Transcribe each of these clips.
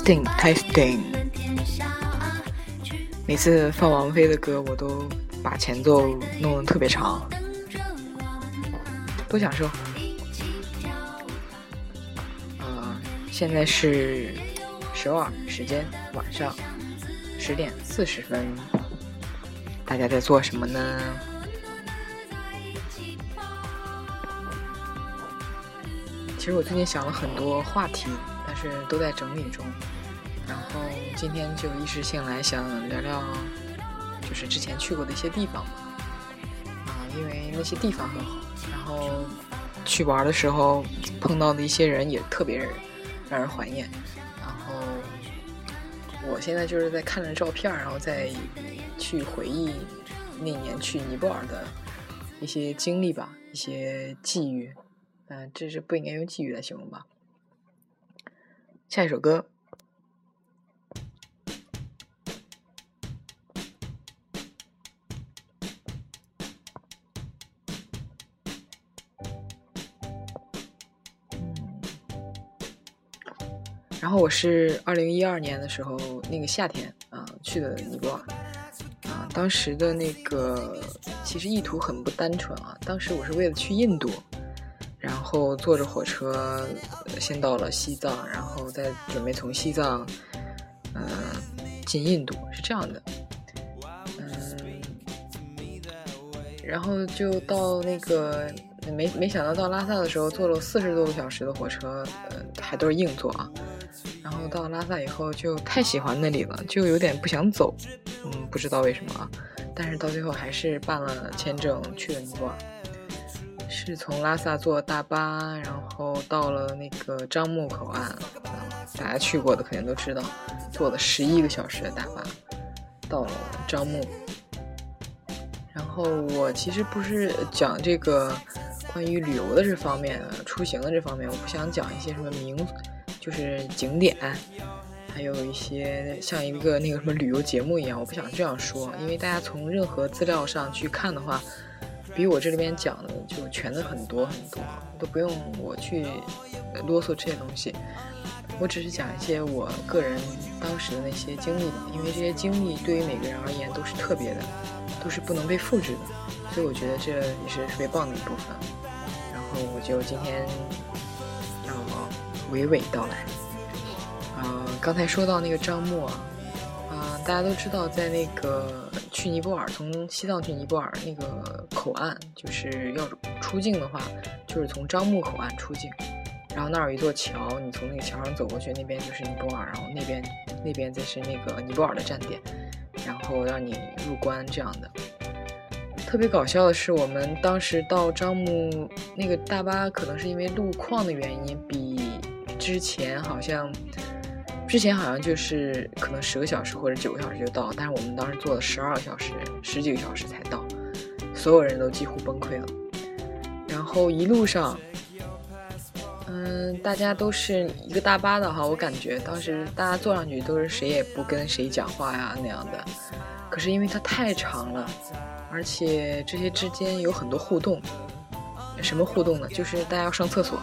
Testing, testing。每次放王菲的歌，我都把前奏弄得特别长，多享受。呃，现在是首尔时间晚上十点四十分，大家在做什么呢？其实我最近想了很多话题。是都在整理中，然后今天就一时兴来想聊聊，就是之前去过的一些地方。啊，因为那些地方很好，然后去玩的时候碰到的一些人也特别让人怀念，然后我现在就是在看着照片，然后再去回忆那年去尼泊尔的一些经历吧，一些际遇，嗯，这是不应该用际遇来形容吧。下一首歌，然后我是二零一二年的时候，那个夏天啊去的尼泊尔啊，当时的那个其实意图很不单纯啊，当时我是为了去印度。后坐着火车，先到了西藏，然后再准备从西藏，嗯，进印度，是这样的，嗯，然后就到那个，没没想到到拉萨的时候，坐了四十多个小时的火车，呃，还都是硬座啊。然后到拉萨以后，就太喜欢那里了，就有点不想走，嗯，不知道为什么啊，但是到最后还是办了签证去了尼泊尔。是从拉萨坐大巴，然后到了那个樟木口岸。大家去过的肯定都知道，坐了十一个小时的大巴到了樟木。然后我其实不是讲这个关于旅游的这方面，出行的这方面，我不想讲一些什么名，就是景点，还有一些像一个那个什么旅游节目一样，我不想这样说，因为大家从任何资料上去看的话。比我这里边讲的就全的很多很多，都不用我去啰嗦这些东西。我只是讲一些我个人当时的那些经历，因为这些经历对于每个人而言都是特别的，都是不能被复制的，所以我觉得这也是特别棒的一部分。然后我就今天要娓娓道来。啊，刚才说到那个张默啊。大家都知道，在那个去尼泊尔，从西藏去尼泊尔那个口岸，就是要出境的话，就是从樟木口岸出境。然后那儿有一座桥，你从那个桥上走过去，那边就是尼泊尔，然后那边那边再是那个尼泊尔的站点，然后让你入关这样的。特别搞笑的是，我们当时到樟木那个大巴，可能是因为路况的原因，比之前好像。之前好像就是可能十个小时或者九个小时就到，但是我们当时坐了十二个小时，十几个小时才到，所有人都几乎崩溃了。然后一路上，嗯，大家都是一个大巴的哈，我感觉当时大家坐上去都是谁也不跟谁讲话呀那样的。可是因为它太长了，而且这些之间有很多互动，什么互动呢？就是大家要上厕所。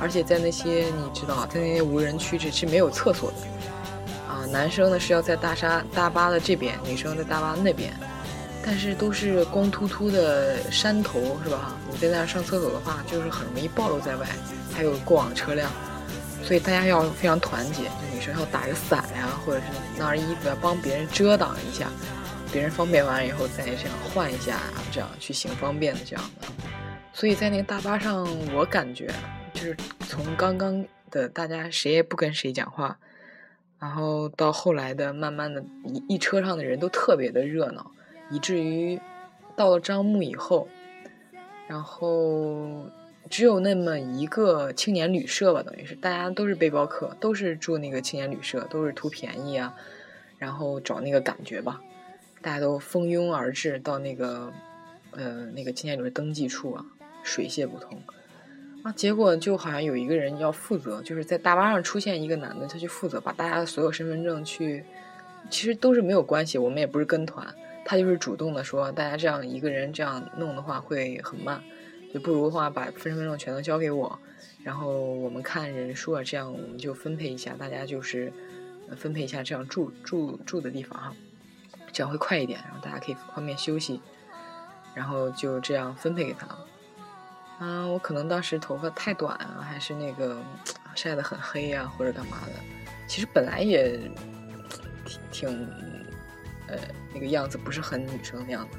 而且在那些你知道，在那些无人区是是没有厕所的，啊，男生呢是要在大沙大巴的这边，女生在大巴那边，但是都是光秃秃的山头，是吧？你在那儿上厕所的话，就是很容易暴露在外，还有过往车辆，所以大家要非常团结，就女生要打个伞呀，或者是拿着衣服要帮别人遮挡一下，别人方便完以后再这样换一下，这样去行方便的这样的。所以在那个大巴上，我感觉就是从刚刚的大家谁也不跟谁讲话。然后到后来的，慢慢的一一车上的人都特别的热闹，以至于到了樟木以后，然后只有那么一个青年旅社吧，等于是大家都是背包客，都是住那个青年旅社，都是图便宜啊，然后找那个感觉吧，大家都蜂拥而至到那个呃那个青年旅社登记处啊，水泄不通。啊，结果就好像有一个人要负责，就是在大巴上出现一个男的，他去负责把大家的所有身份证去，其实都是没有关系，我们也不是跟团，他就是主动的说，大家这样一个人这样弄的话会很慢，就不如的话把身份证全都交给我，然后我们看人数啊，这样我们就分配一下，大家就是分配一下这样住住住的地方哈，这样会快一点，然后大家可以方便休息，然后就这样分配给他了。啊，我可能当时头发太短啊，还是那个晒得很黑呀，或者干嘛的。其实本来也挺挺呃那个样子，不是很女生的样子。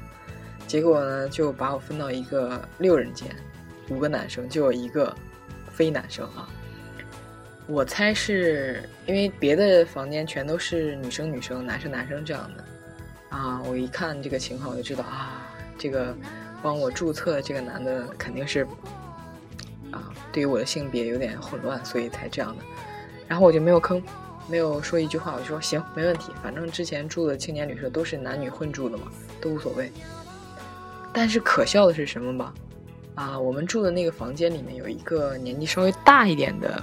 结果呢，就把我分到一个六人间，五个男生，就有一个非男生啊。我猜是因为别的房间全都是女生女生、男生男生这样的啊。我一看这个情况，我就知道啊，这个。帮我注册这个男的肯定是，啊，对于我的性别有点混乱，所以才这样的。然后我就没有吭，没有说一句话，我就说行，没问题，反正之前住的青年旅社都是男女混住的嘛，都无所谓。但是可笑的是什么吧？啊，我们住的那个房间里面有一个年纪稍微大一点的，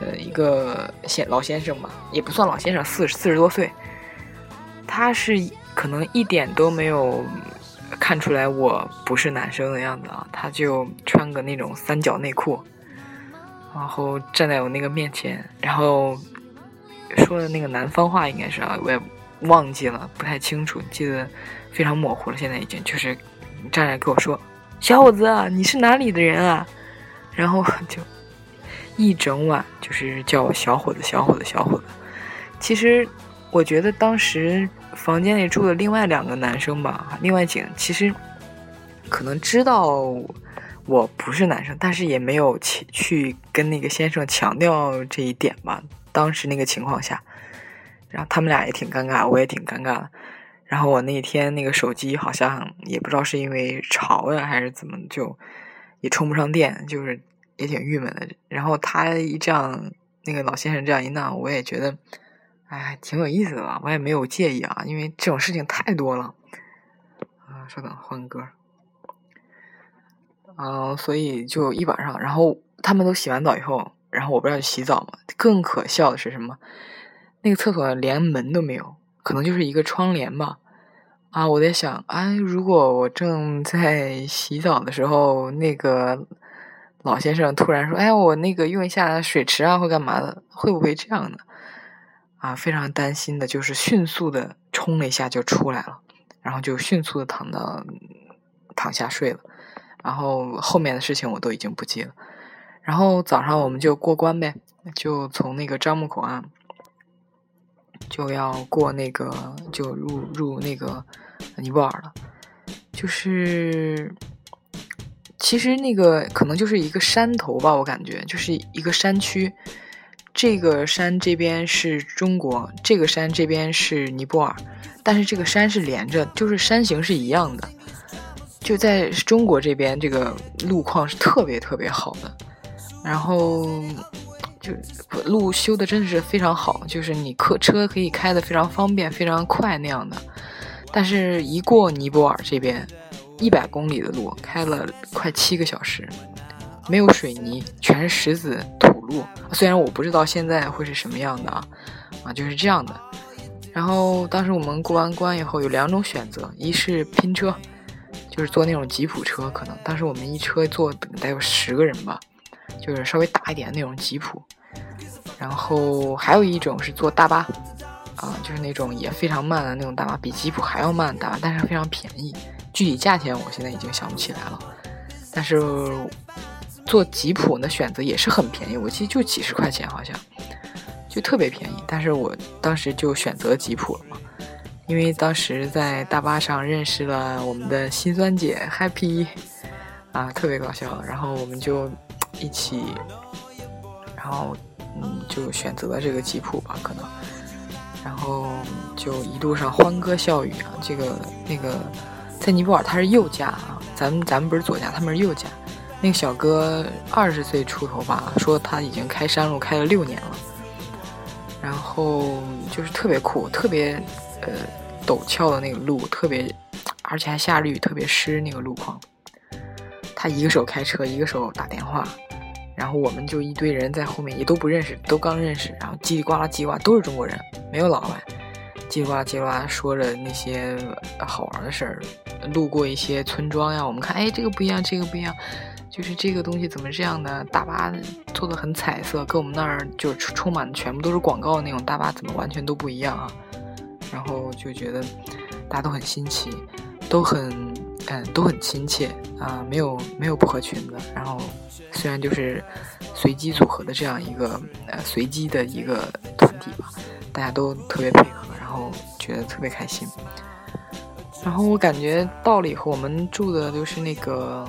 呃，一个先老先生吧，也不算老先生，四四十多岁，他是可能一点都没有。看出来我不是男生的样子啊，他就穿个那种三角内裤，然后站在我那个面前，然后说的那个南方话应该是啊，我也忘记了，不太清楚，记得非常模糊了。现在已经就是站来跟我说：“小伙子，你是哪里的人啊？” 然后就一整晚就是叫我小伙子、小伙子、小伙子。其实我觉得当时。房间里住的另外两个男生吧，另外几个其实可能知道我不是男生，但是也没有去去跟那个先生强调这一点吧。当时那个情况下，然后他们俩也挺尴尬，我也挺尴尬的。然后我那天那个手机好像也不知道是因为潮呀还是怎么，就也充不上电，就是也挺郁闷的。然后他一这样，那个老先生这样一闹，我也觉得。哎，挺有意思的吧？我也没有介意啊，因为这种事情太多了。啊，稍等，换个歌。啊，所以就一晚上，然后他们都洗完澡以后，然后我不是要去洗澡嘛？更可笑的是什么？那个厕所连门都没有，可能就是一个窗帘吧。啊，我在想，哎，如果我正在洗澡的时候，那个老先生突然说：“哎，我那个用一下水池啊，或干嘛的，会不会这样呢？”啊，非常担心的，就是迅速的冲了一下就出来了，然后就迅速的躺到躺下睡了，然后后面的事情我都已经不记了。然后早上我们就过关呗，就从那个樟木口岸就要过那个就入入那个尼泊尔了，就是其实那个可能就是一个山头吧，我感觉就是一个山区。这个山这边是中国，这个山这边是尼泊尔，但是这个山是连着，就是山形是一样的。就在中国这边，这个路况是特别特别好的，然后就路修的真的是非常好，就是你客车可以开的非常方便、非常快那样的。但是，一过尼泊尔这边，一百公里的路开了快七个小时，没有水泥，全是石子虽然我不知道现在会是什么样的啊，啊就是这样的。然后当时我们过完关以后有两种选择，一是拼车，就是坐那种吉普车，可能当时我们一车坐得有十个人吧，就是稍微大一点那种吉普。然后还有一种是坐大巴，啊，就是那种也非常慢的那种大巴，比吉普还要慢的大巴，但是非常便宜。具体价钱我现在已经想不起来了，但是坐吉普的选择也是很便宜，我记得就几十块钱好像，就特别便宜。但是我当时就选择吉普了嘛，因为当时在大巴上认识了我们的心酸姐 Happy，啊，特别搞笑。然后我们就一起，然后。嗯，就选择了这个吉普吧，可能，然后就一路上欢歌笑语啊。这个那个，在尼泊尔他是右驾啊，咱们咱们不是左驾，他们是右驾。那个小哥二十岁出头吧，说他已经开山路开了六年了，然后就是特别酷，特别呃陡峭的那个路，特别而且还下着雨，特别湿那个路况。他一个手开车，一个手打电话。然后我们就一堆人在后面，也都不认识，都刚认识。然后叽里呱啦叽里呱啦都是中国人，没有老外。叽里呱啦叽里呱啦说着那些好玩的事儿，路过一些村庄呀，我们看，哎，这个不一样，这个不一样，就是这个东西怎么这样的？大巴做的很彩色，跟我们那儿就是充满全部都是广告的那种大巴怎么完全都不一样啊？然后就觉得大家都很新奇，都很嗯都很亲切啊，没有没有不合群的。然后。虽然就是随机组合的这样一个呃随机的一个团体吧，大家都特别配合，然后觉得特别开心。然后我感觉到了以后，我们住的都是那个，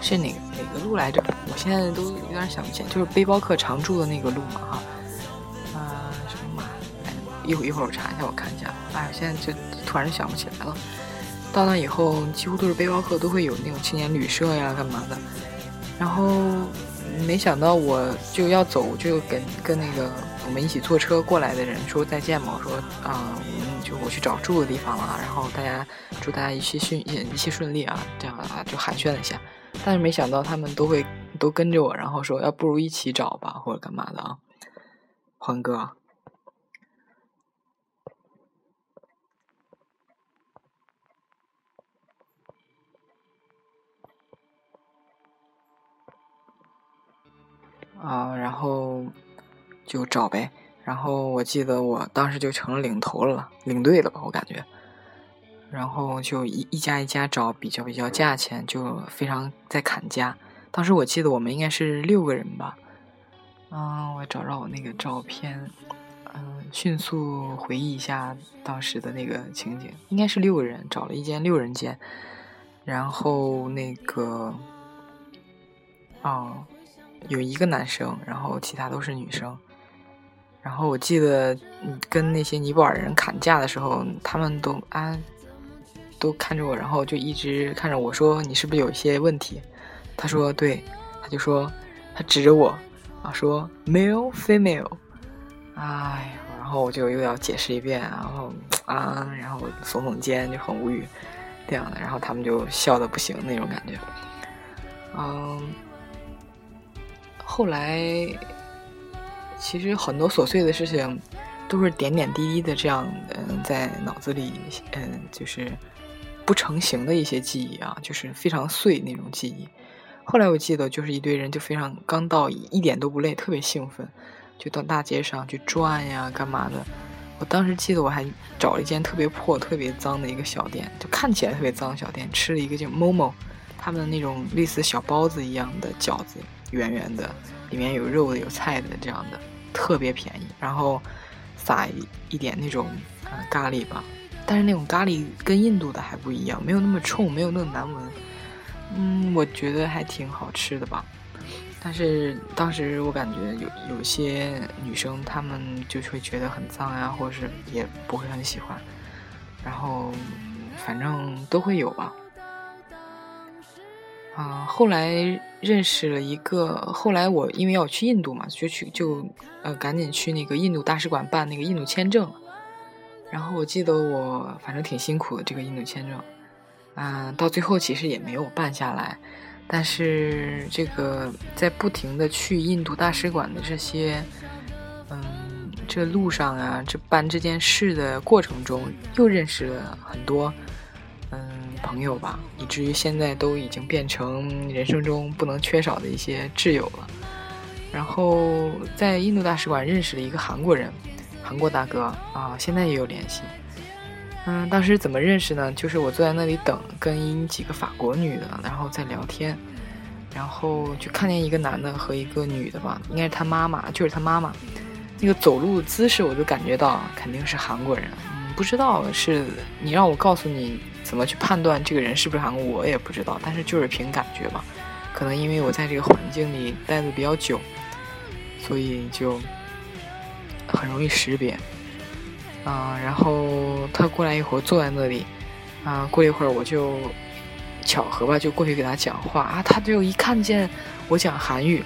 是哪哪个路来着？我现在都有点想不起来，就是背包客常住的那个路嘛，哈，啊，什么马？一会一会儿我查一下，我看一下。哎，现在就突然想不起来了。到那以后，几乎都是背包客，都会有那种青年旅社呀，干嘛的。然后没想到我就要走，就跟跟那个我们一起坐车过来的人说再见嘛，我说啊，我们就我去找住的地方了。然后大家祝大家一切顺一切顺利啊，这样啊就寒暄了一下。但是没想到他们都会都跟着我，然后说要不如一起找吧，或者干嘛的啊，欢哥。啊，然后就找呗。然后我记得我当时就成了领头了，领队了吧？我感觉。然后就一一家一家找，比较比较价钱，就非常在砍价。当时我记得我们应该是六个人吧。嗯，我找找我那个照片，嗯，迅速回忆一下当时的那个情景，应该是六个人，找了一间六人间。然后那个，哦。有一个男生，然后其他都是女生。然后我记得跟那些尼泊尔人砍价的时候，他们都啊都看着我，然后就一直看着我说：“你是不是有一些问题？”他说：“对。”他就说他指着我啊说：“male female。”哎，然后我就又要解释一遍，然后啊，然后耸耸肩就很无语这样的，然后他们就笑的不行那种感觉，嗯。后来，其实很多琐碎的事情，都是点点滴滴的这样，嗯，在脑子里，嗯，就是不成形的一些记忆啊，就是非常碎那种记忆。后来我记得，就是一堆人就非常刚到，一点都不累，特别兴奋，就到大街上去转呀，干嘛的。我当时记得我还找了一间特别破、特别脏的一个小店，就看起来特别脏的小店，吃了一个叫 Momo，他们的那种类似小包子一样的饺子。圆圆的，里面有肉的，有菜的，这样的特别便宜。然后撒一点那种咖喱吧，但是那种咖喱跟印度的还不一样，没有那么冲，没有那么难闻。嗯，我觉得还挺好吃的吧。但是当时我感觉有有些女生她们就会觉得很脏呀，或者是也不会很喜欢。然后反正都会有吧。啊，后来认识了一个，后来我因为要去印度嘛，就去就呃赶紧去那个印度大使馆办那个印度签证。然后我记得我反正挺辛苦的这个印度签证，啊，到最后其实也没有办下来。但是这个在不停的去印度大使馆的这些，嗯，这路上啊，这办这件事的过程中，又认识了很多嗯。朋友吧，以至于现在都已经变成人生中不能缺少的一些挚友了。然后在印度大使馆认识了一个韩国人，韩国大哥啊，现在也有联系。嗯，当时怎么认识呢？就是我坐在那里等，跟几个法国女的，然后在聊天，然后就看见一个男的和一个女的吧，应该是他妈妈，就是他妈妈，那个走路姿势我就感觉到肯定是韩国人。嗯，不知道是你让我告诉你怎么去判断这个人是不是韩国，我也不知道，但是就是凭感觉吧。可能因为我在这个环境里待的比较久，所以就很容易识别。啊，然后他过来一会儿，坐在那里，啊，过一会儿我就巧合吧，就过去给他讲话。啊，他就一看见我讲韩语，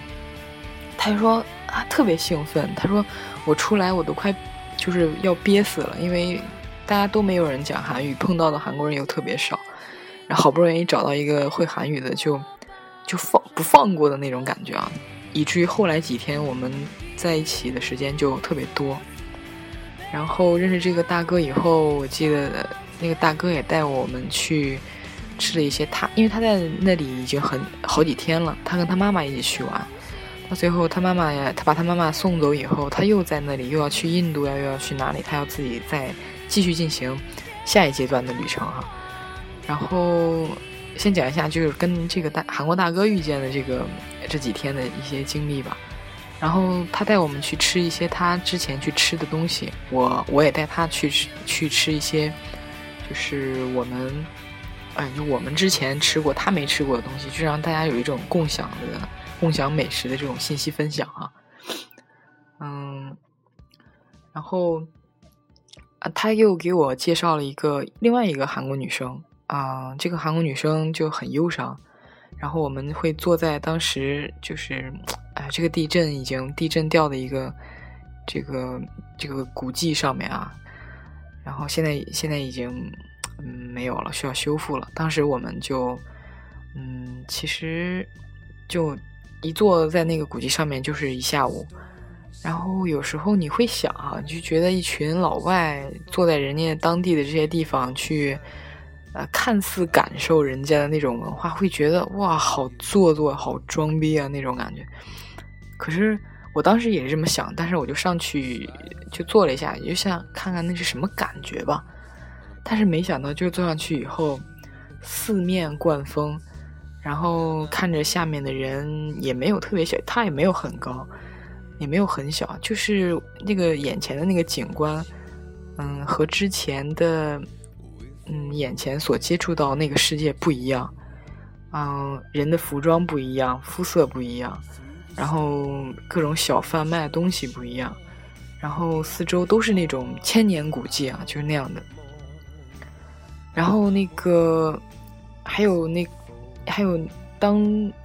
他就说啊，特别兴奋，他说我出来我都快就是要憋死了，因为大家都没有人讲韩语，碰到的韩国人又特别少，然后好不容易找到一个会韩语的，就就放不放过的那种感觉啊，以至于后来几天我们在一起的时间就特别多。然后认识这个大哥以后，我记得那个大哥也带我们去吃了一些他，因为他在那里已经很好几天了，他跟他妈妈一起去玩。到最后他妈妈呀，他把他妈妈送走以后，他又在那里又要去印度呀，又要去哪里？他要自己再继续进行下一阶段的旅程哈。然后先讲一下，就是跟这个大韩国大哥遇见的这个这几天的一些经历吧。然后他带我们去吃一些他之前去吃的东西，我我也带他去吃去吃一些，就是我们，哎，就我们之前吃过他没吃过的东西，就让大家有一种共享的共享美食的这种信息分享啊。嗯，然后啊，他又给我介绍了一个另外一个韩国女生啊，这个韩国女生就很忧伤，然后我们会坐在当时就是。哎，这个地震已经地震掉的一个这个这个古迹上面啊，然后现在现在已经嗯没有了，需要修复了。当时我们就嗯，其实就一坐在那个古迹上面就是一下午。然后有时候你会想啊，你就觉得一群老外坐在人家当地的这些地方去，呃，看似感受人家的那种文化，会觉得哇，好做作，好装逼啊那种感觉。可是我当时也是这么想，但是我就上去就坐了一下，就想看看那是什么感觉吧。但是没想到，就坐上去以后，四面灌风，然后看着下面的人也没有特别小，他也没有很高，也没有很小，就是那个眼前的那个景观，嗯，和之前的嗯眼前所接触到那个世界不一样，嗯，人的服装不一样，肤色不一样。然后各种小贩卖的东西不一样，然后四周都是那种千年古迹啊，就是那样的。然后那个还有那还有当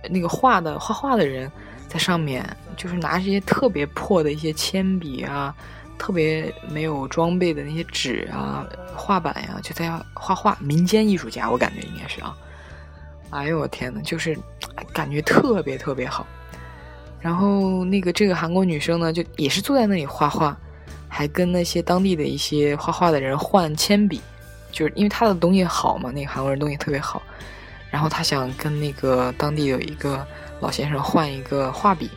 那个画的画画的人在上面，就是拿这些特别破的一些铅笔啊，特别没有装备的那些纸啊、画板呀，就在画画。民间艺术家，我感觉应该是啊。哎呦我天呐，就是感觉特别特别好。然后那个这个韩国女生呢，就也是坐在那里画画，还跟那些当地的一些画画的人换铅笔，就是因为她的东西好嘛，那个韩国人东西特别好。然后她想跟那个当地有一个老先生换一个画笔，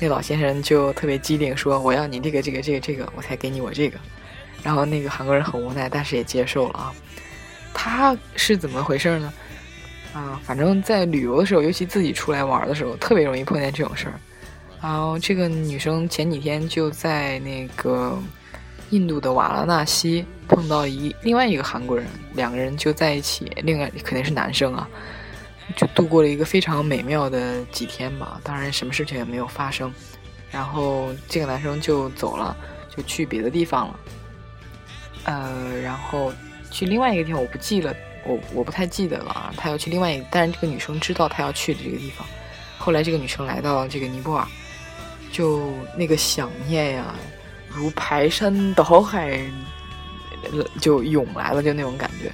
那老先生就特别机灵，说我要你这个这个这个这个，我才给你我这个。然后那个韩国人很无奈，但是也接受了啊。他是怎么回事呢？啊，反正在旅游的时候，尤其自己出来玩的时候，特别容易碰见这种事儿。然后这个女生前几天就在那个印度的瓦拉纳西碰到一另外一个韩国人，两个人就在一起，另外肯定是男生啊，就度过了一个非常美妙的几天吧。当然什么事情也没有发生，然后这个男生就走了，就去别的地方了。呃，然后去另外一个地方我不记了，我我不太记得了。他要去另外一，但是这个女生知道他要去的这个地方。后来这个女生来到这个尼泊尔。就那个想念呀，如排山倒海，就涌来了，就那种感觉，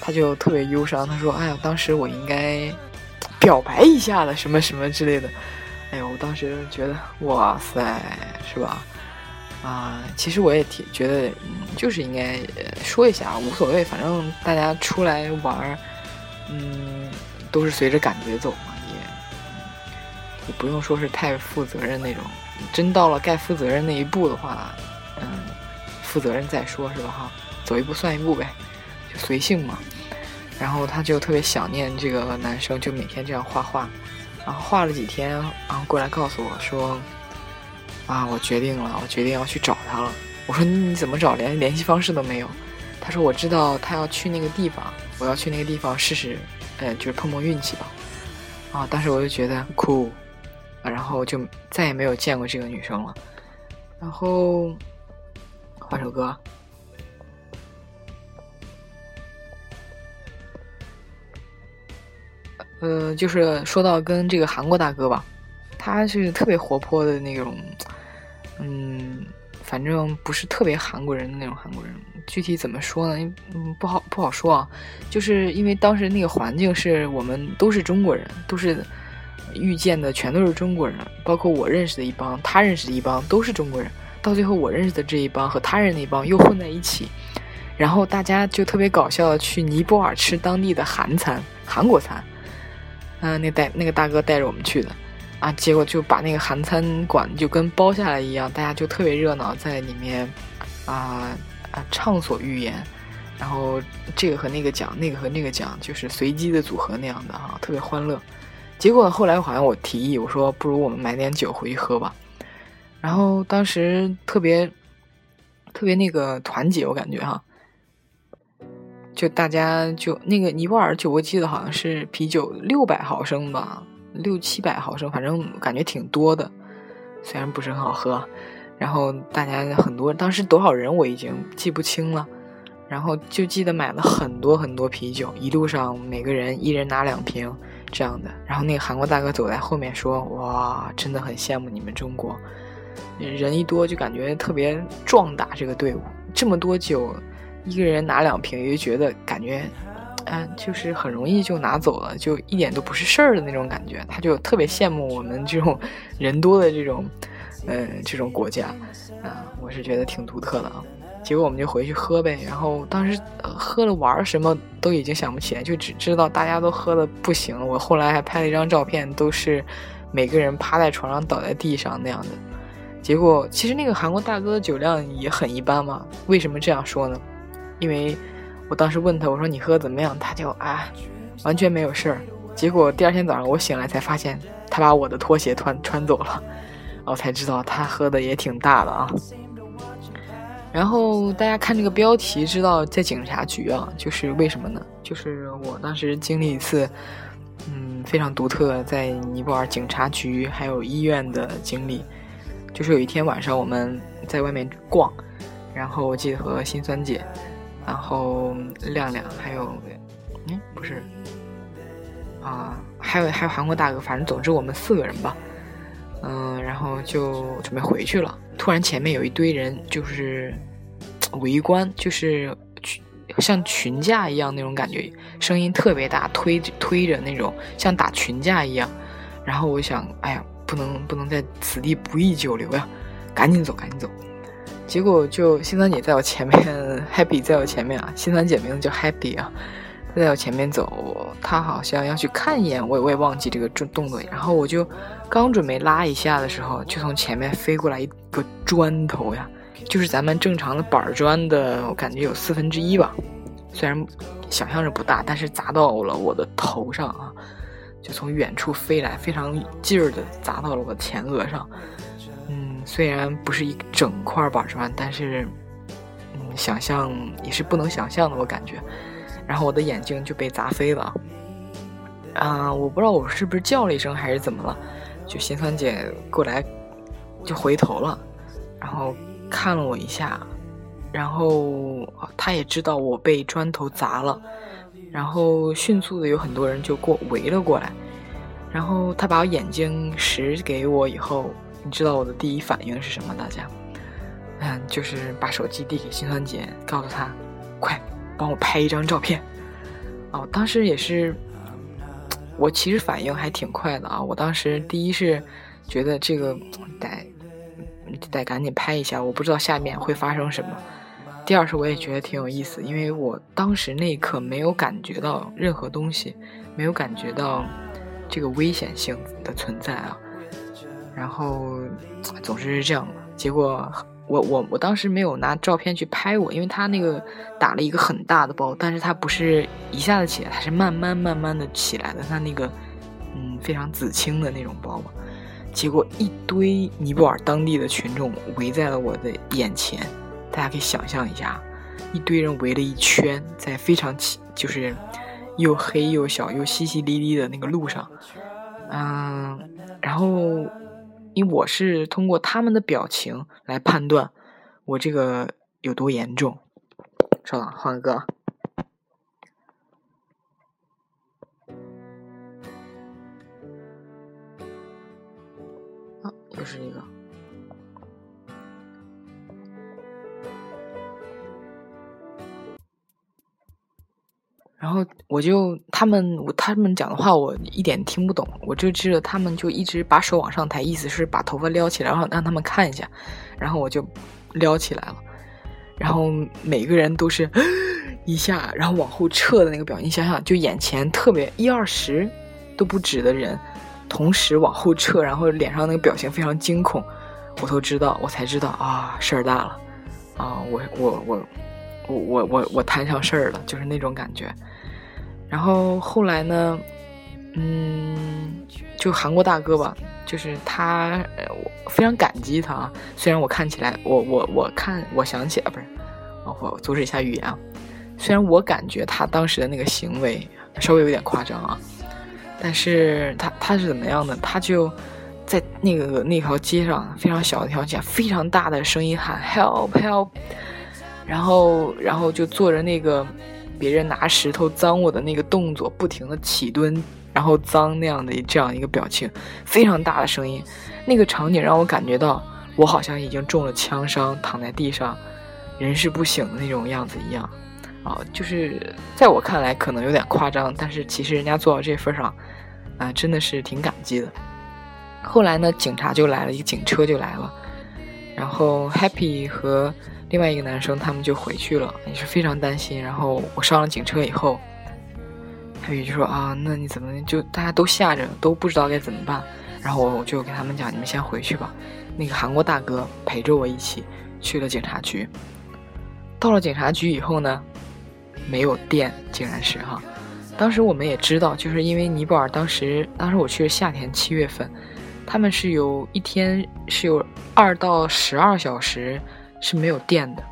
他就特别忧伤。他说：“哎呀，当时我应该表白一下的，什么什么之类的。”哎呦，我当时觉得，哇塞，是吧？啊，其实我也挺觉得，就是应该说一下，无所谓，反正大家出来玩，嗯，都是随着感觉走。不用说是太负责任那种。真到了该负责任那一步的话，嗯，负责任再说是吧？哈，走一步算一步呗，就随性嘛。然后他就特别想念这个男生，就每天这样画画，然后画了几天，然后过来告诉我说：“啊，我决定了，我决定要去找他了。”我说：“你怎么找？连联系方式都没有？”他说：“我知道他要去那个地方，我要去那个地方试试，呃，就是碰碰运气吧。”啊，当时我就觉得酷，然后就再也没有见过这个女生了。然后换首歌。呃，就是说到跟这个韩国大哥吧，他是特别活泼的那种，嗯，反正不是特别韩国人的那种韩国人。具体怎么说呢？嗯，不好不好说啊。就是因为当时那个环境是我们都是中国人，都是遇见的全都是中国人，包括我认识的一帮，他认识的一帮都是中国人。到最后我认识的这一帮和他人那帮又混在一起，然后大家就特别搞笑的去尼泊尔吃当地的韩餐，韩国餐。嗯，那带那个大哥带着我们去的，啊，结果就把那个韩餐馆就跟包下来一样，大家就特别热闹，在里面，啊啊畅所欲言，然后这个和那个讲，那个和那个讲，就是随机的组合那样的哈，特别欢乐。结果后来好像我提议，我说不如我们买点酒回去喝吧，然后当时特别特别那个团结，我感觉哈。就大家就那个尼泊尔酒，我记得好像是啤酒六百毫升吧，六七百毫升，反正感觉挺多的，虽然不是很好喝。然后大家很多，当时多少人我已经记不清了。然后就记得买了很多很多啤酒，一路上每个人一人拿两瓶这样的。然后那个韩国大哥走在后面说：“哇，真的很羡慕你们中国，人一多就感觉特别壮大，这个队伍这么多酒。”一个人拿两瓶，也就觉得感觉，嗯，就是很容易就拿走了，就一点都不是事儿的那种感觉。他就特别羡慕我们这种人多的这种，呃，这种国家，啊，我是觉得挺独特的啊。结果我们就回去喝呗，然后当时喝了玩什么都已经想不起来，就只知道大家都喝的不行了。我后来还拍了一张照片，都是每个人趴在床上倒在地上那样的。结果其实那个韩国大哥的酒量也很一般嘛。为什么这样说呢？因为我当时问他，我说你喝怎么样？他就啊，完全没有事儿。结果第二天早上我醒来才发现，他把我的拖鞋穿穿走了，我才知道他喝的也挺大的啊。然后大家看这个标题，知道在警察局啊，就是为什么呢？就是我当时经历一次，嗯，非常独特，在尼泊尔警察局还有医院的经历。就是有一天晚上我们在外面逛，然后我记得和心酸姐。然后亮亮还有，嗯，不是，啊，还有还有韩国大哥，反正总之我们四个人吧，嗯，然后就准备回去了。突然前面有一堆人，就是围观，就是群像群架一样那种感觉，声音特别大，推推着那种像打群架一样。然后我想，哎呀，不能不能在此地不宜久留呀，赶紧走，赶紧走。结果就新三姐在我前面，Happy 在我前面啊，新三姐名字叫 Happy 啊，她在我前面走，她好像要去看一眼，我我也忘记这个动动作。然后我就刚准备拉一下的时候，就从前面飞过来一个砖头呀，就是咱们正常的板砖的，我感觉有四分之一吧，虽然想象着不大，但是砸到了我的头上啊，就从远处飞来，非常劲儿的砸到了我的前额上。嗯虽然不是一整块板砖，但是，嗯，想象也是不能想象的，我感觉。然后我的眼睛就被砸飞了，啊，我不知道我是不是叫了一声还是怎么了，就心酸姐过来就回头了，然后看了我一下，然后她也知道我被砖头砸了，然后迅速的有很多人就过围了过来，然后她把我眼睛拾给我以后。你知道我的第一反应是什么？大家，嗯，就是把手机递给心酸姐，告诉她，快帮我拍一张照片。哦，当时也是，我其实反应还挺快的啊。我当时第一是觉得这个得得赶紧拍一下，我不知道下面会发生什么。第二是我也觉得挺有意思，因为我当时那一刻没有感觉到任何东西，没有感觉到这个危险性的存在啊。然后总之是这样。结果我我我当时没有拿照片去拍我，因为他那个打了一个很大的包，但是他不是一下子起来，他是慢慢慢慢的起来的，他那个嗯非常紫青的那种包嘛。结果一堆尼泊尔当地的群众围在了我的眼前，大家可以想象一下，一堆人围了一圈，在非常起就是又黑又小又淅淅沥沥的那个路上，嗯，然后因为我是通过他们的表情来判断我这个有多严重。稍等，换个歌。又是一个，然后我就他们我他们讲的话我一点听不懂，我就知道他们就一直把手往上抬，意思是把头发撩起来，然后让他们看一下，然后我就撩起来了，然后每个人都是一下，然后往后撤的那个表情，你想想，就眼前特别一二十都不止的人。同时往后撤，然后脸上那个表情非常惊恐，我都知道，我才知道啊，事儿大了，啊，我我我我我我我摊上事儿了，就是那种感觉。然后后来呢，嗯，就韩国大哥吧，就是他，我非常感激他啊。虽然我看起来，我我我看，我想起来不是，我阻止一下语言啊。虽然我感觉他当时的那个行为稍微有点夸张啊。但是他他是怎么样的？他就在那个那条街上，非常小的一条街，非常大的声音喊 “help help”，然后然后就坐着那个别人拿石头脏我的那个动作，不停的起蹲，然后脏那样的这样一个表情，非常大的声音，那个场景让我感觉到我好像已经中了枪伤，躺在地上，人事不省的那种样子一样。啊，就是在我看来可能有点夸张，但是其实人家做到这份上，啊，真的是挺感激的。后来呢，警察就来了，一个警车就来了，然后 Happy 和另外一个男生他们就回去了，也是非常担心。然后我上了警车以后，Happy 就说啊，那你怎么就大家都吓着，都不知道该怎么办。然后我就给他们讲，你们先回去吧。那个韩国大哥陪着我一起去了警察局。到了警察局以后呢？没有电，竟然是哈！当时我们也知道，就是因为尼泊尔当时，当时我去是夏天七月份，他们是有一天是有二到十二小时是没有电的。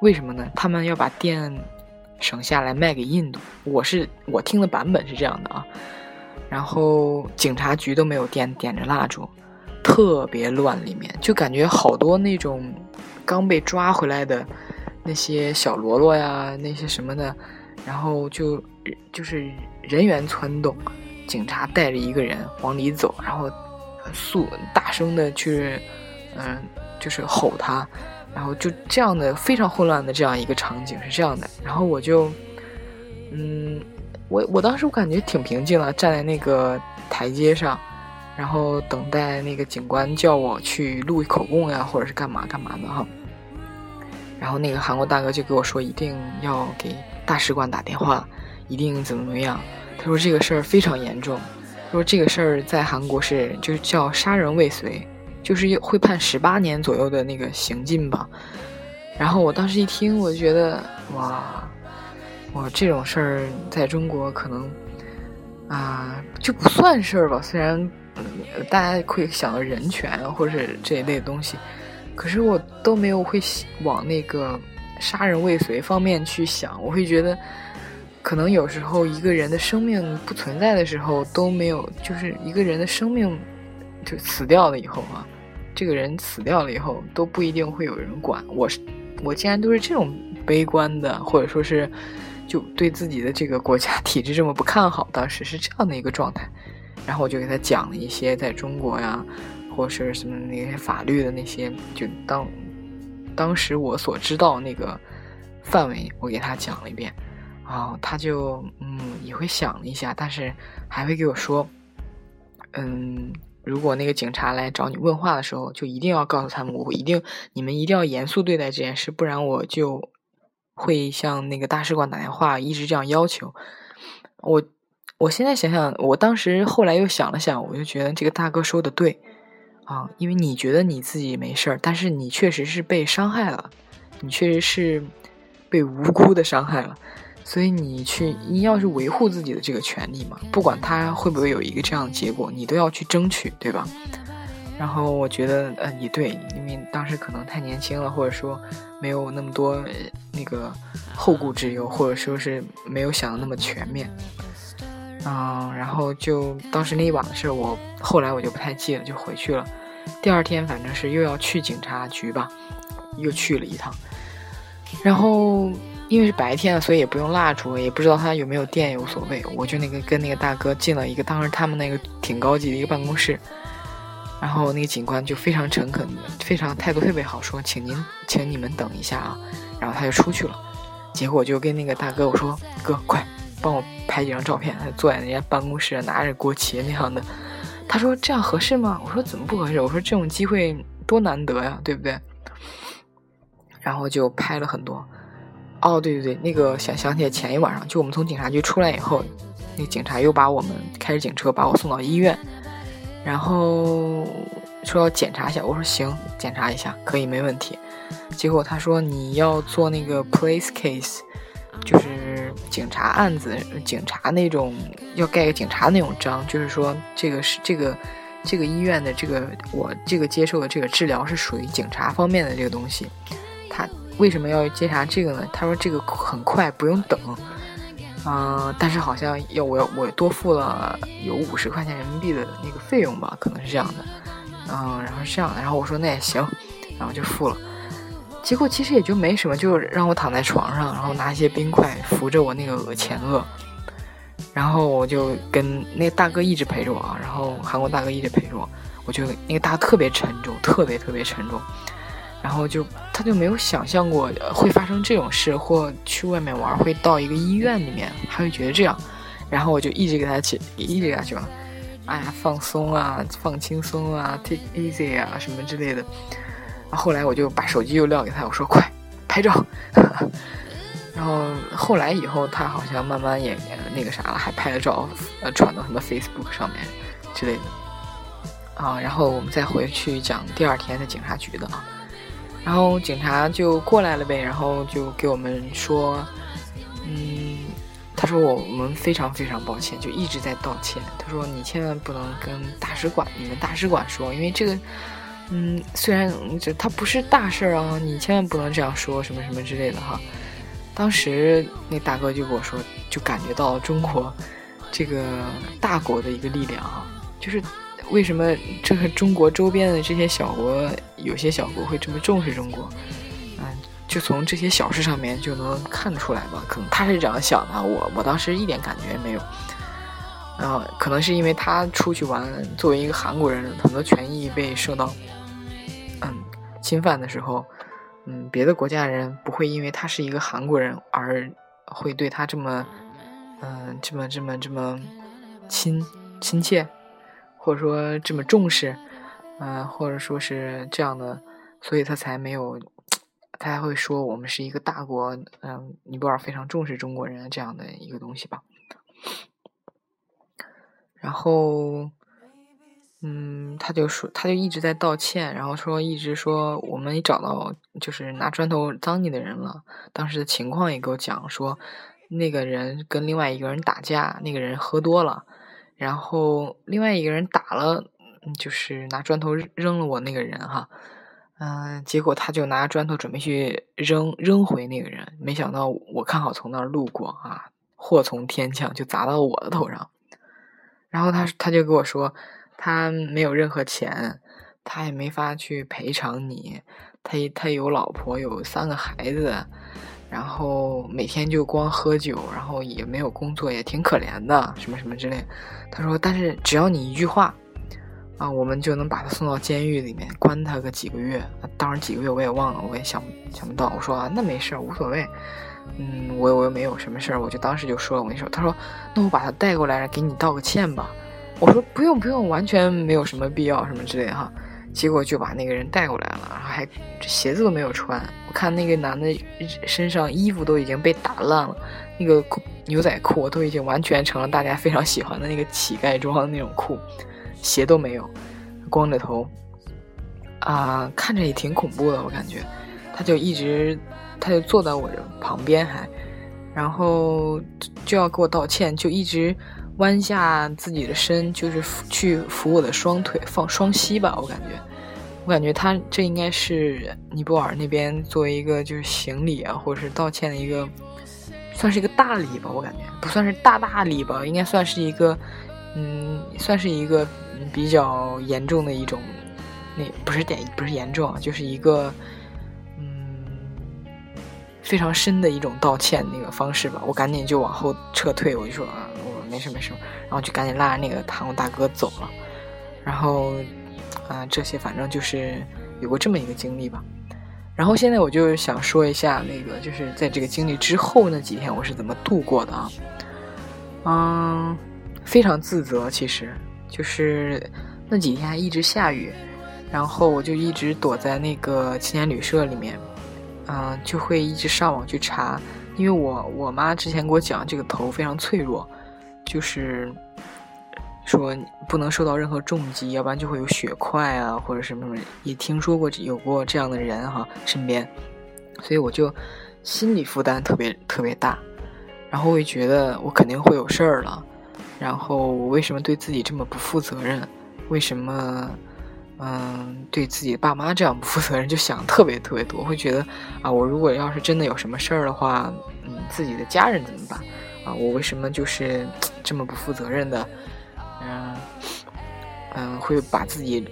为什么呢？他们要把电省下来卖给印度。我是我听的版本是这样的啊。然后警察局都没有电，点着蜡烛，特别乱，里面就感觉好多那种刚被抓回来的。那些小喽啰呀，那些什么的，然后就就是人员攒动，警察带着一个人往里走，然后速大声的去，嗯，就是吼他，然后就这样的非常混乱的这样一个场景是这样的，然后我就，嗯，我我当时我感觉挺平静的，站在那个台阶上，然后等待那个警官叫我去录口供呀，或者是干嘛干嘛的哈。然后那个韩国大哥就给我说，一定要给大使馆打电话，一定怎么怎么样。他说这个事儿非常严重，说这个事儿在韩国是就是叫杀人未遂，就是会判十八年左右的那个刑禁吧。然后我当时一听，我就觉得哇，哇这种事儿在中国可能啊就不算事儿吧。虽然大家会想到人权或者这一类的东西。可是我都没有会往那个杀人未遂方面去想，我会觉得，可能有时候一个人的生命不存在的时候都没有，就是一个人的生命就死掉了以后啊，这个人死掉了以后都不一定会有人管。我是我竟然都是这种悲观的，或者说是就对自己的这个国家 体制这么不看好，当时是这样的一个状态，然后我就给他讲了一些在中国呀。或是什么那些法律的那些，就当当时我所知道那个范围，我给他讲了一遍，然后他就嗯也会想了一下，但是还会给我说，嗯，如果那个警察来找你问话的时候，就一定要告诉他们，我一定你们一定要严肃对待这件事，不然我就会向那个大使馆打电话，一直这样要求。我我现在想想，我当时后来又想了想，我就觉得这个大哥说的对。啊，因为你觉得你自己没事儿，但是你确实是被伤害了，你确实是被无辜的伤害了，所以你去，你要是维护自己的这个权利嘛，不管他会不会有一个这样的结果，你都要去争取，对吧？然后我觉得，呃，也对，因为当时可能太年轻了，或者说没有那么多那个后顾之忧，或者说是没有想的那么全面。嗯，然后就当时那一晚的事，我后来我就不太记了，就回去了。第二天反正是又要去警察局吧，又去了一趟。然后因为是白天，所以也不用蜡烛，也不知道他有没有电，也无所谓。我就那个跟那个大哥进了一个当时他们那个挺高级的一个办公室，然后那个警官就非常诚恳，非常态度特别好，说请您，请你们等一下啊。然后他就出去了。结果就跟那个大哥我说：“哥，快。”帮我拍几张照片，他坐在人家办公室拿着国旗那样的。他说这样合适吗？我说怎么不合适？我说这种机会多难得呀，对不对？然后就拍了很多。哦，对对对，那个想想起来前一晚上，就我们从警察局出来以后，那警察又把我们开着警车把我送到医院，然后说要检查一下。我说行，检查一下可以没问题。结果他说你要做那个 police case。就是警察案子，警察那种要盖个警察那种章，就是说这个是这个这个医院的这个我这个接受的这个治疗是属于警察方面的这个东西。他为什么要接查这个呢？他说这个很快不用等，嗯，但是好像要我我多付了有五十块钱人民币的那个费用吧，可能是这样的，嗯，然后是这样的，然后我说那也行，然后就付了。结果其实也就没什么，就让我躺在床上，然后拿一些冰块扶着我那个额前额，然后我就跟那大哥一直陪着我啊，然后韩国大哥一直陪着我，我就那个大哥特别沉重，特别特别沉重，然后就他就没有想象过会发生这种事，或去外面玩会到一个医院里面，他会觉得这样，然后我就一直给他解，一直给他讲，哎呀放松啊，放轻松啊，take easy 啊什么之类的。后来我就把手机又撂给他，我说快拍照。然后后来以后他好像慢慢也那个啥了，还拍了照，呃，传到什么 Facebook 上面之类的。啊，然后我们再回去讲第二天的警察局的啊。然后警察就过来了呗，然后就给我们说，嗯，他说我们非常非常抱歉，就一直在道歉。他说你千万不能跟大使馆，你们大使馆说，因为这个。嗯，虽然这它不是大事儿啊，你千万不能这样说什么什么之类的哈。当时那大哥就跟我说，就感觉到中国这个大国的一个力量哈，就是为什么这个中国周边的这些小国，有些小国会这么重视中国，嗯，就从这些小事上面就能看出来吧。可能他是这样想的，我我当时一点感觉也没有。然后可能是因为他出去玩，作为一个韩国人，很多权益被受到。嗯，侵犯的时候，嗯，别的国家人不会因为他是一个韩国人而会对他这么，嗯，这么这么这么亲亲切，或者说这么重视，嗯，或者说是这样的，所以他才没有，他还会说我们是一个大国，嗯，尼泊尔非常重视中国人这样的一个东西吧，然后。嗯，他就说，他就一直在道歉，然后说一直说我们找到就是拿砖头脏你的人了。当时的情况也给我讲说，那个人跟另外一个人打架，那个人喝多了，然后另外一个人打了，就是拿砖头扔了我那个人哈，嗯，结果他就拿砖头准备去扔扔回那个人，没想到我刚好从那儿路过啊，祸从天降就砸到我的头上，然后他他就跟我说。他没有任何钱，他也没法去赔偿你。他他有老婆，有三个孩子，然后每天就光喝酒，然后也没有工作，也挺可怜的，什么什么之类。他说：“但是只要你一句话，啊，我们就能把他送到监狱里面，关他个几个月。当然几个月我也忘了，我也想想不到。我说啊，那没事，无所谓。嗯，我我又没有什么事儿，我就当时就说了，我跟你说，他说，那我把他带过来，给你道个歉吧。”我说不用不用，完全没有什么必要什么之类哈，结果就把那个人带过来了，然后还鞋子都没有穿。我看那个男的身上衣服都已经被打烂了，那个裤牛仔裤都已经完全成了大家非常喜欢的那个乞丐装的那种裤，鞋都没有，光着头，啊，看着也挺恐怖的，我感觉，他就一直，他就坐在我这旁边还，然后就要给我道歉，就一直弯下自己的身，就是去扶我的双腿，放双膝吧，我感觉，我感觉他这应该是尼泊尔那边作为一个就是行礼啊，或者是道歉的一个，算是一个大礼吧，我感觉不算是大大礼吧，应该算是一个，嗯，算是一个比较严重的一种。那不是点不是严重啊，就是一个嗯非常深的一种道歉那个方式吧。我赶紧就往后撤退，我就说啊，没事没事，然后就赶紧拉着那个糖果大哥走了。然后啊，这些反正就是有过这么一个经历吧。然后现在我就想说一下那个，就是在这个经历之后那几天我是怎么度过的啊？嗯，非常自责，其实就是那几天还一直下雨。然后我就一直躲在那个青年旅社里面，嗯，就会一直上网去查，因为我我妈之前给我讲，这个头非常脆弱，就是说不能受到任何重击，要不然就会有血块啊，或者什么什么。也听说过有过这样的人哈，身边，所以我就心理负担特别特别大，然后我也觉得我肯定会有事儿了，然后我为什么对自己这么不负责任？为什么？嗯，对自己爸妈这样不负责任，就想特别特别多，会觉得啊，我如果要是真的有什么事儿的话，嗯，自己的家人怎么办？我为什么就是 这么不负责任的？嗯嗯，会把自己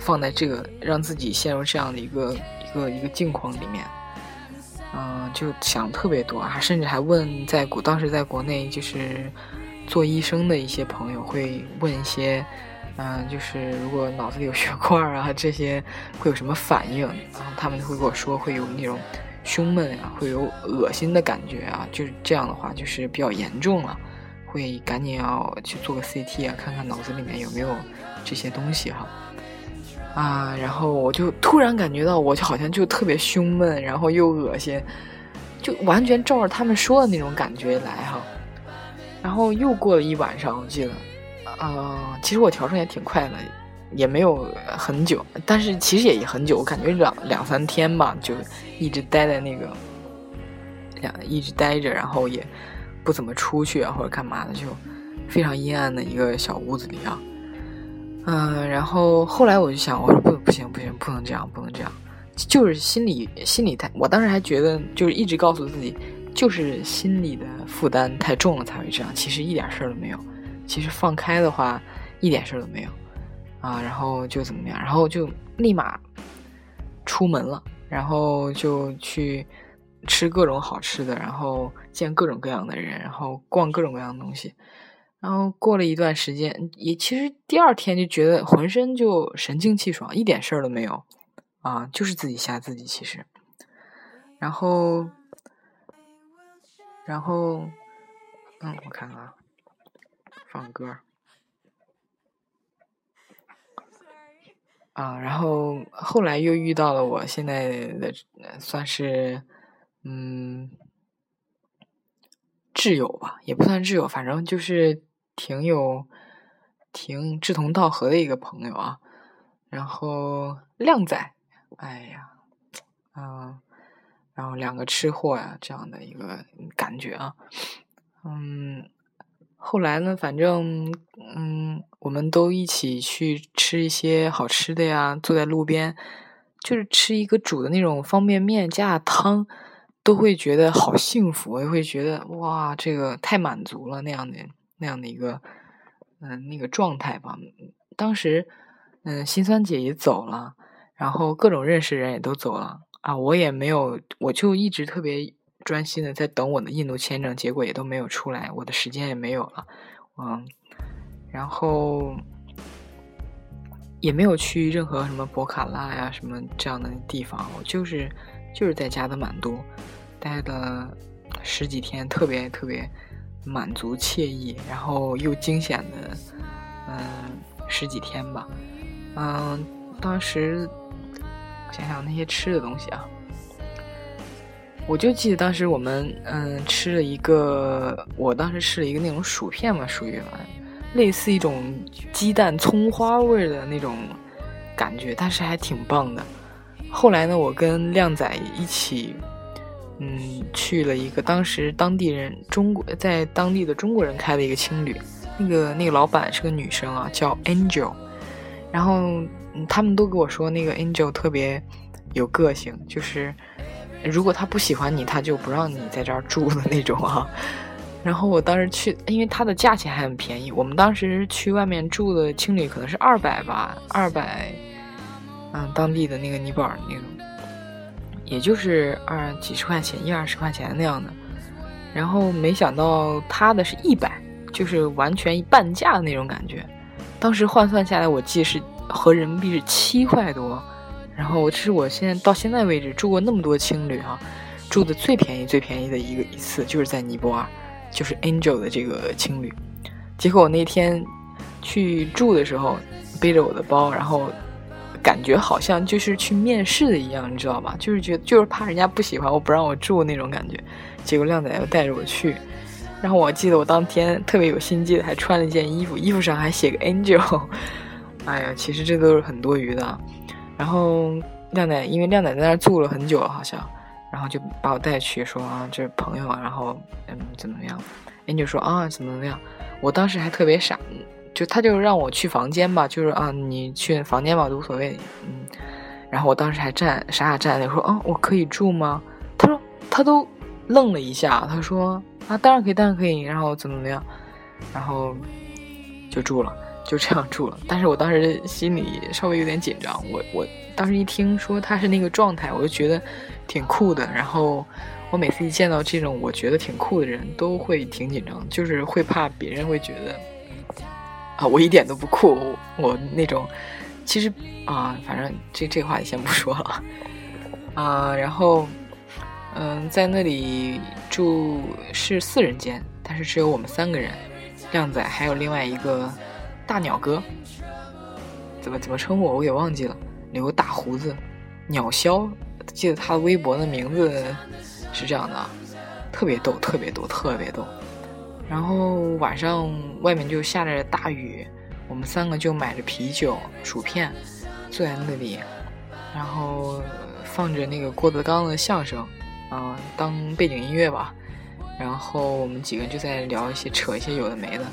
放在这个，让自己陷入这样的一个一个一个境况里面。嗯，就想特别多啊，甚至还问在国当时在国内就是做医生的一些朋友，会问一些。嗯，就是如果脑子里有血 块啊，这些会有什么反应？然后他们会跟我说会有那种胸闷啊，会有恶心的感觉啊，就是这样的话就是比较严重了，会赶紧要去做个 CT 啊，看看脑子里面有没有这些东西哈。啊，然后我就突然感觉到，我就好像就特别胸闷，然后又恶心，就完全照着他们说的那种感觉来哈。然后又过了一晚上，我记得。啊，其实我调整也挺快的，也没有很久，但是其实也很久，我感觉两两三天吧，就一直待在那个两一直待着，然后也不怎么出去啊或者干嘛的，就非常阴暗的一个小屋子里啊。嗯，然后后来我就想，我说不不行不行，不能这样不能这样，就是心里心里太，我当时还觉得就是一直告诉自己，就是心理的负担太重了才会这样，其实一点事儿都没有。其实放开的话，一点事儿都没有，啊，然后就怎么样，然后就立马出门了，然后就去吃各种好吃的，然后见各种各样的人，然后逛各种各样的东西，然后过了一段时间，也其实第二天就觉得浑身就神清气爽，一点事儿都没有，啊，就是自己吓自己，其实，然后，然后，嗯，我看看啊。放歌啊，然后后来又遇到了我现在的算是嗯挚友吧，也不算挚友，反正就是挺有挺志同道合的一个朋友啊。然后靓仔，哎呀，嗯，然后两个吃货呀，这样的一个感觉啊，嗯。后来呢，反正嗯，我们都一起去吃一些好吃的呀，坐在路边，就是吃一个煮的那种方便面加汤，都会觉得好幸福，也会觉得哇，这个太满足了那样的那样的一个嗯那个状态吧。当时嗯，心酸姐也走了，然后各种认识人也都走了啊，我也没有，我就一直特别。专心的在等我的印度签证，结果也都没有出来，我的时间也没有了，嗯，然后也没有去任何什么博卡拉呀什么这样的地方，我就是就是在家的满都待了十几天，特别特别满足惬意，然后又惊险的嗯十几天吧，嗯，当时想想那些吃的东西啊。我就记得当时我们嗯吃了一个，我当时吃了一个那种薯片嘛，属于类似一种鸡蛋葱花味的那种感觉，但是还挺棒的。后来呢，我跟靓仔一起，嗯，去了一个当时当地人中国在当地的中国人开的一个青旅，那个那个老板是个女生啊，叫 Angel。然后他们都跟我说，那个 Angel 特别有个性，就是如果他不喜欢你，他就不让你在这儿住的那种啊。然后我当时去，因为它的价钱还很便宜，我们当时去外面住的青旅可能是二百吧，二百。嗯，当地的那个尼泊尔那种，也就是二几十块钱，一二十块钱那样的。然后没想到他的是一百，就是完全半价的那种感觉。当时换算下来，我记得是合人民币是七块多。然后这是我现在到现在为止住过那么多青旅哈，住的最便宜最便宜的一个一次，就是在尼泊尔，就是 Angel 的这个青旅。结果我那天去住的时候，背着我的包，然后。感觉好像就是去面试的一样，你知道吧？就是觉得就是怕人家不喜欢我，不让我住那种感觉。结果靓仔又带着我去，然后我记得我当天特别有心机的，还穿了一件衣服，衣服上还写个 Angel。哎呀，其实这都是很多余的。然后靓仔因为靓仔在那儿住了很久了，好像，然后就把我带去说啊，这是朋友啊，然后嗯怎么样？Angel 说啊怎么怎么样？我当时还特别傻。就他就让我去房间吧，就是啊，你去房间吧，都无所谓。嗯，然后我当时还站傻傻站那说，嗯，我可以住吗？他说他都愣了一下，他说啊，当然可以，当然可以。然后怎么怎么样，然后就住了，就这样住了。但是我当时心里稍微有点紧张，我我当时一听说他是那个状态，我就觉得挺酷的。然后我每次一见到这种我觉得挺酷的人，都会挺紧张，就是会怕别人会觉得。啊，我一点都不酷，我那种，其实啊，反正这这话题先不说了，啊，然后，嗯，在那里住是四人间，但是只有我们三个人，靓仔还有另外一个大鸟哥，怎么怎么称呼我我给忘记了，留个大胡子，鸟枭，记得他的微博的名字是这样的，特别逗，特别逗，特别逗。然后晚上外面就下着大雨，我们三个就买着啤酒、薯片，坐在那里，然后放着那个郭德纲的相声，啊，当背景音乐吧。然后我们几个就在聊一些、扯一些有的没的，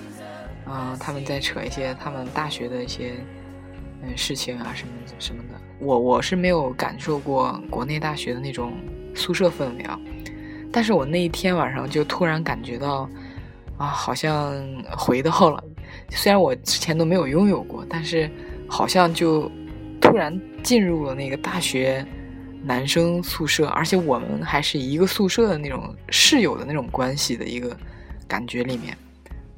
啊，他们在扯一些他们大学的一些事情啊什么什么的。我我是没有感受过国内大学的那种宿舍氛围啊，但是我那一天晚上就突然感觉到。啊，好像回到了，虽然我之前都没有拥有过，但是好像就突然进入了那个大学男生宿舍，而且我们还是一个宿舍的那种室友的那种关系的一个感觉里面，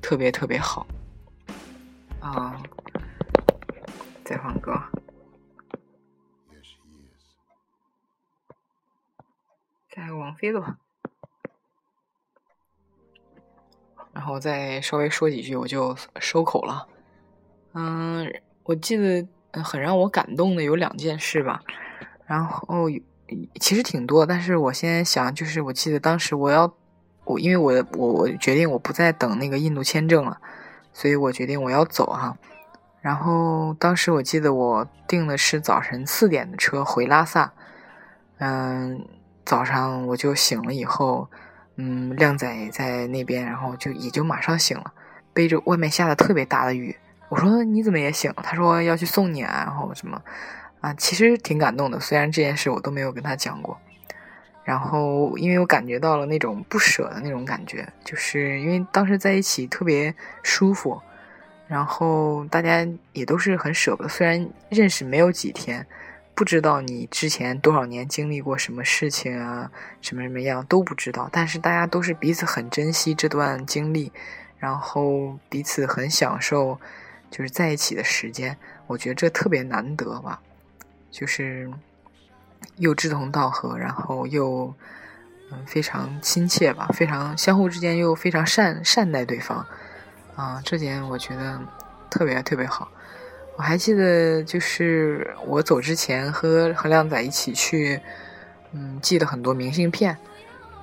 特别特别好。啊，再换歌，再个王菲的吧。然后再稍微说几句，我就收口了。嗯，我记得很让我感动的有两件事吧。然后其实挺多，但是我现在想，就是我记得当时我要我，因为我我我决定我不再等那个印度签证了，所以我决定我要走哈。然后当时我记得我订的是早晨四点的车回拉萨。嗯，早上我就醒了以后。嗯，靓仔在那边，然后就也就马上醒了，背着外面下的特别大的雨。我说你怎么也醒了？他说要去送你啊，然后什么啊，其实挺感动的。虽然这件事我都没有跟他讲过，然后因为我感觉到了那种不舍的那种感觉，就是因为当时在一起特别舒服，然后大家也都是很舍不得。虽然认识没有几天。不知道你之前多少年经历过什么事情啊，什么什么样都不知道。但是大家都是彼此很珍惜这段经历，然后彼此很享受，就是在一起的时间。我觉得这特别难得吧，就是又志同道合，然后又嗯非常亲切吧，非常相互之间又非常善善待对方啊，这点我觉得特别特别好。我还记得，就是我走之前和和靓仔一起去，嗯，寄了很多明信片，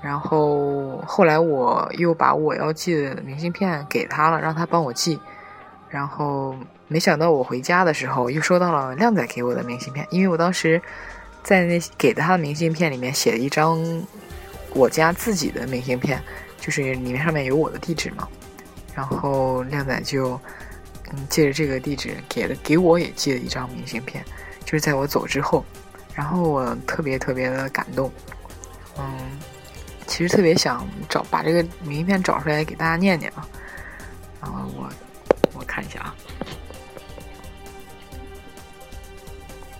然后后来我又把我要寄的明信片给他了，让他帮我寄，然后没想到我回家的时候又收到了靓仔给我的明信片，因为我当时在那给他的明信片里面写了一张我家自己的明信片，就是里面上面有我的地址嘛。然后靓仔就嗯借着这个地址给了给我也寄了一张明信片，就是在我走之后，然后我特别特别的感动，嗯，其实特别想找把这个明信片找出来给大家念念啊，然后我我看一下啊，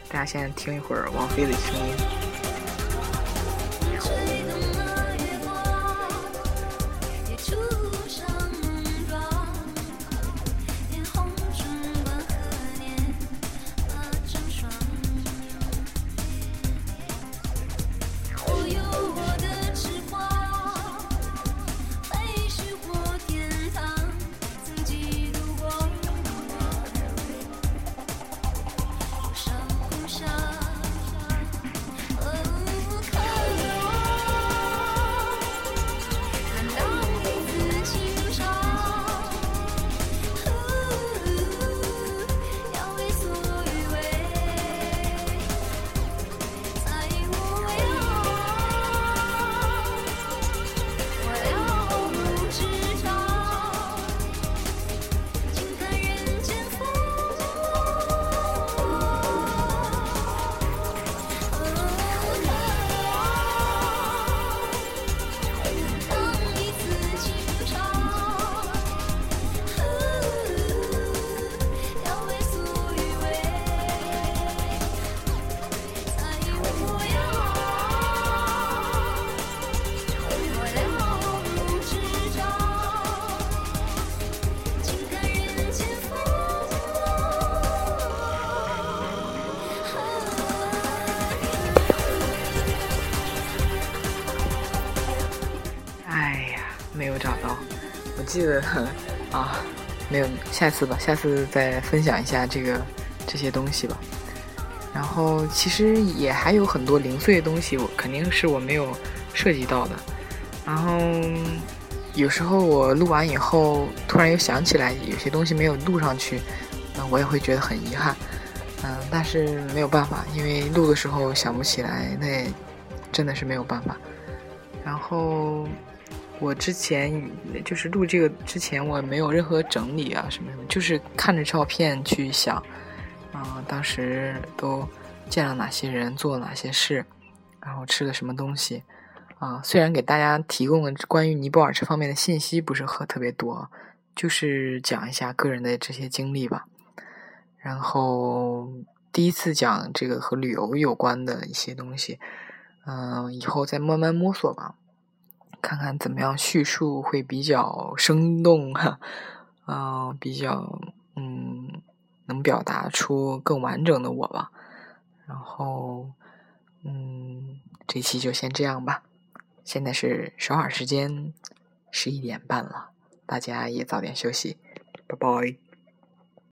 大家先听一会儿王菲的声音。记得啊，没有，下次吧，下次再分享一下这个这些东西吧。然后其实也还有很多零碎的东西，我肯定是我没有涉及到的。然后有时候我录完以后，突然又想起来有些东西没有录上去，那我也会觉得很遗憾。嗯，但是没有办法，因为录的时候想不起来，那真的是没有办法。然后。我之前就是录这个之前，我没有任何整理啊什么什么，就是看着照片去想，啊，当时都见了哪些人，做了哪些事，然后吃了什么东西，啊，虽然给大家提供的关于尼泊尔这方面的信息不是很特别多，就是讲一下个人的这些经历吧。然后第一次讲这个和旅游有关的一些东西，嗯，以后再慢慢摸索吧。看看怎么样叙述会比较生动哈，嗯，比较嗯能表达出更完整的我吧。然后嗯，这期就先这样吧。现在是首尔时间十一点半了，大家也早点休息，拜拜。